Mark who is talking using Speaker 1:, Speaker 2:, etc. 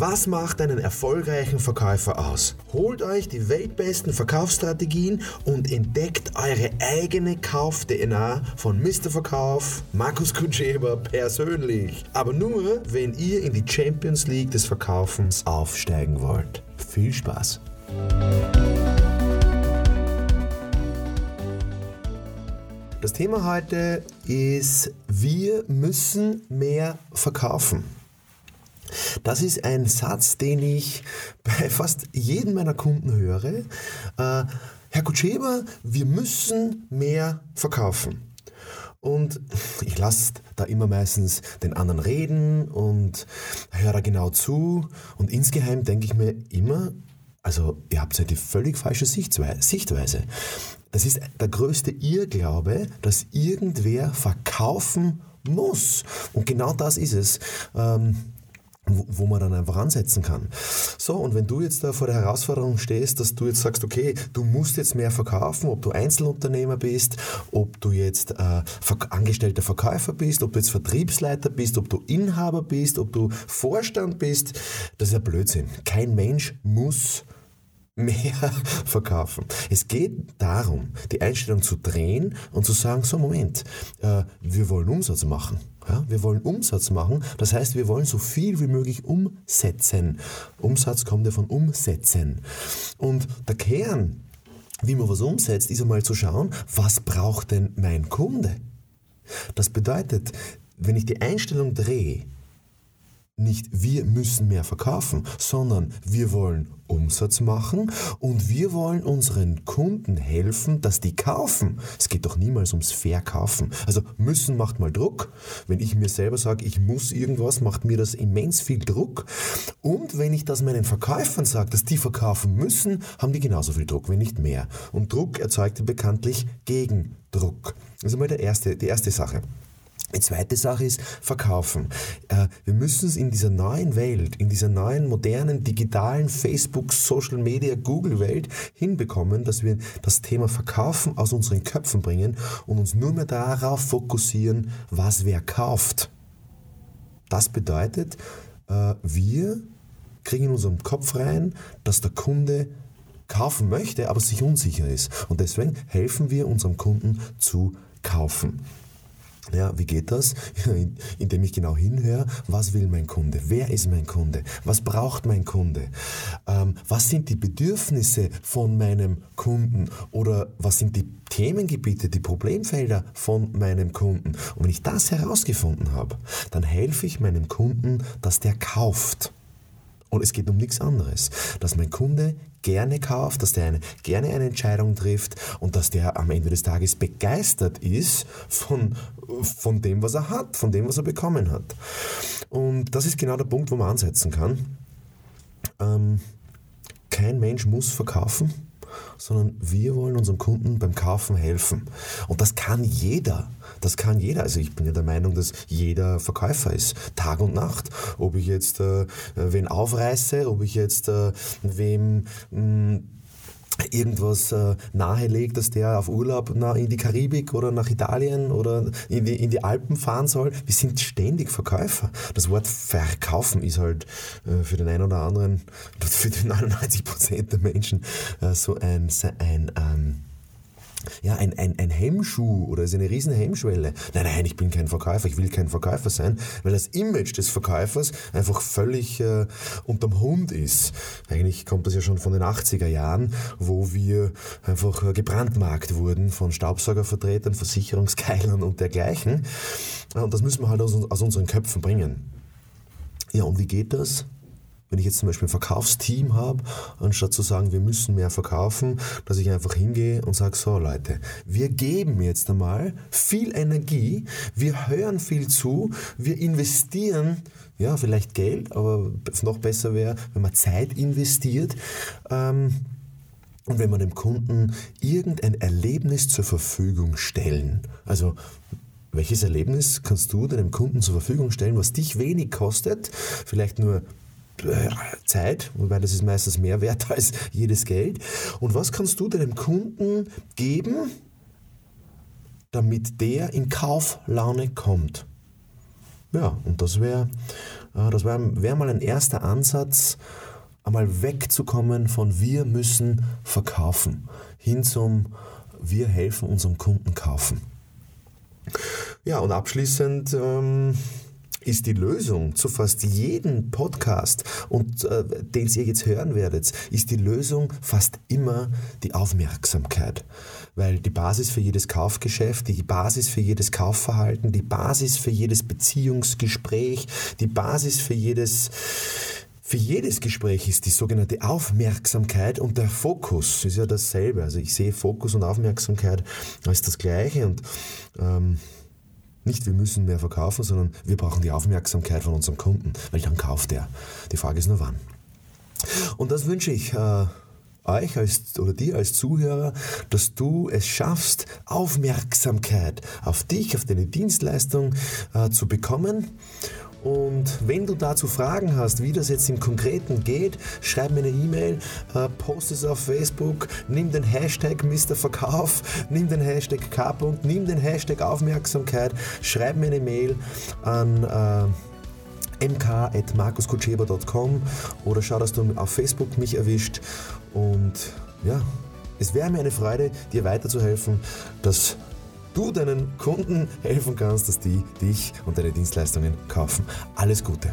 Speaker 1: Was macht einen erfolgreichen Verkäufer aus? Holt euch die weltbesten Verkaufsstrategien und entdeckt eure eigene Kauf-DNA von Mr. Verkauf, Markus Kutscheber persönlich. Aber nur, wenn ihr in die Champions League des Verkaufens aufsteigen wollt. Viel Spaß! Das Thema heute ist, wir müssen mehr verkaufen. Das ist ein Satz, den ich bei fast jedem meiner Kunden höre. Äh, Herr Kutscheber, wir müssen mehr verkaufen. Und ich lasse da immer meistens den anderen reden und höre da genau zu. Und insgeheim denke ich mir immer, also ihr habt ja die völlig falsche Sichtweise. Das ist der größte Irrglaube, dass irgendwer verkaufen muss. Und genau das ist es. Ähm, wo man dann einfach ansetzen kann. So, und wenn du jetzt da vor der Herausforderung stehst, dass du jetzt sagst, okay, du musst jetzt mehr verkaufen, ob du Einzelunternehmer bist, ob du jetzt äh, angestellter Verkäufer bist, ob du jetzt Vertriebsleiter bist, ob du Inhaber bist, ob du Vorstand bist, das ist ja Blödsinn. Kein Mensch muss mehr verkaufen. Es geht darum, die Einstellung zu drehen und zu sagen, so Moment, äh, wir wollen Umsatz machen. Ja, wir wollen Umsatz machen, das heißt, wir wollen so viel wie möglich umsetzen. Umsatz kommt ja von umsetzen. Und der Kern, wie man was umsetzt, ist einmal zu schauen, was braucht denn mein Kunde? Das bedeutet, wenn ich die Einstellung drehe, nicht wir müssen mehr verkaufen, sondern wir wollen Umsatz machen und wir wollen unseren Kunden helfen, dass die kaufen. Es geht doch niemals ums Verkaufen. Also müssen macht mal Druck. Wenn ich mir selber sage, ich muss irgendwas, macht mir das immens viel Druck. Und wenn ich das meinen Verkäufern sage, dass die verkaufen müssen, haben die genauso viel Druck, wenn nicht mehr. Und Druck erzeugt bekanntlich Gegendruck. Das ist mal der erste, die erste Sache. Die zweite Sache ist Verkaufen. Äh, wir müssen es in dieser neuen Welt, in dieser neuen, modernen, digitalen Facebook, Social Media, Google-Welt hinbekommen, dass wir das Thema Verkaufen aus unseren Köpfen bringen und uns nur mehr darauf fokussieren, was wer kauft. Das bedeutet, äh, wir kriegen in unserem Kopf rein, dass der Kunde kaufen möchte, aber sich unsicher ist. Und deswegen helfen wir unserem Kunden zu kaufen. Ja, wie geht das? Indem ich genau hinhöre, was will mein Kunde? Wer ist mein Kunde? Was braucht mein Kunde? Ähm, was sind die Bedürfnisse von meinem Kunden? Oder was sind die Themengebiete, die Problemfelder von meinem Kunden? Und wenn ich das herausgefunden habe, dann helfe ich meinem Kunden, dass der kauft. Und es geht um nichts anderes. Dass mein Kunde gerne kauft, dass der eine, gerne eine Entscheidung trifft und dass der am Ende des Tages begeistert ist von, von dem, was er hat, von dem, was er bekommen hat. Und das ist genau der Punkt, wo man ansetzen kann. Ähm, kein Mensch muss verkaufen sondern wir wollen unserem Kunden beim Kaufen helfen. Und das kann jeder. Das kann jeder. Also ich bin ja der Meinung, dass jeder Verkäufer ist. Tag und Nacht. Ob ich jetzt äh, wen aufreiße, ob ich jetzt äh, wem mh, hm, irgendwas äh, nahelegt, dass der auf Urlaub na, in die Karibik oder nach Italien oder in die, in die Alpen fahren soll. Wir sind ständig Verkäufer. Das Wort verkaufen ist halt äh, für den einen oder anderen, für die 99 Prozent der Menschen äh, so ein, ein ähm, ja, ein, ein, ein Hemmschuh oder ist eine riesen Hemmschwelle. Nein, nein, ich bin kein Verkäufer, ich will kein Verkäufer sein, weil das Image des Verkäufers einfach völlig äh, unterm Hund ist. Eigentlich kommt das ja schon von den 80er Jahren, wo wir einfach äh, gebrandmarkt wurden von Staubsaugervertretern, Versicherungskeilern und dergleichen. Und das müssen wir halt aus, aus unseren Köpfen bringen. Ja, und wie geht das? Wenn ich jetzt zum Beispiel ein Verkaufsteam habe, anstatt zu sagen, wir müssen mehr verkaufen, dass ich einfach hingehe und sage, so Leute, wir geben jetzt einmal viel Energie, wir hören viel zu, wir investieren, ja, vielleicht Geld, aber noch besser wäre, wenn man Zeit investiert. Ähm, und wenn man dem Kunden irgendein Erlebnis zur Verfügung stellen, also welches Erlebnis kannst du deinem Kunden zur Verfügung stellen, was dich wenig kostet, vielleicht nur Zeit, wobei das ist meistens mehr wert als jedes Geld. Und was kannst du deinem Kunden geben, damit der in Kauflaune kommt? Ja, und das wäre Äh, das wäre wär mal ein erster Ansatz, einmal wegzukommen von wir müssen verkaufen, hin zum wir helfen unserem Kunden kaufen. Ja, und abschließend ähm, ist die Lösung zu fast jedem Podcast, und äh, den ihr jetzt hören werdet, ist die Lösung fast immer die Aufmerksamkeit. Weil die Basis für jedes Kaufgeschäft, die Basis für jedes Kaufverhalten, die Basis für jedes Beziehungsgespräch, die Basis für jedes für jedes Gespräch ist die sogenannte Aufmerksamkeit und der Fokus ist ja dasselbe. Also ich sehe Fokus und Aufmerksamkeit als das gleiche und ähm, nicht wir müssen mehr verkaufen, sondern wir brauchen die Aufmerksamkeit von unserem Kunden, weil dann kauft er. Die Frage ist nur wann. Und das wünsche ich äh, euch als, oder dir als Zuhörer, dass du es schaffst, Aufmerksamkeit auf dich, auf deine Dienstleistung äh, zu bekommen und wenn du dazu Fragen hast, wie das jetzt im Konkreten geht, schreib mir eine E-Mail, äh, post es auf Facebook, nimm den Hashtag Mr. Verkauf, nimm den Hashtag K. nimm den Hashtag Aufmerksamkeit, schreib mir eine Mail an äh, mk.markuskutscheber.com oder schau, dass du auf Facebook mich erwischt und ja, es wäre mir eine Freude, dir weiterzuhelfen, dass du deinen Kunden helfen kannst, dass die dich und deine Dienstleistungen kaufen. Alles Gute!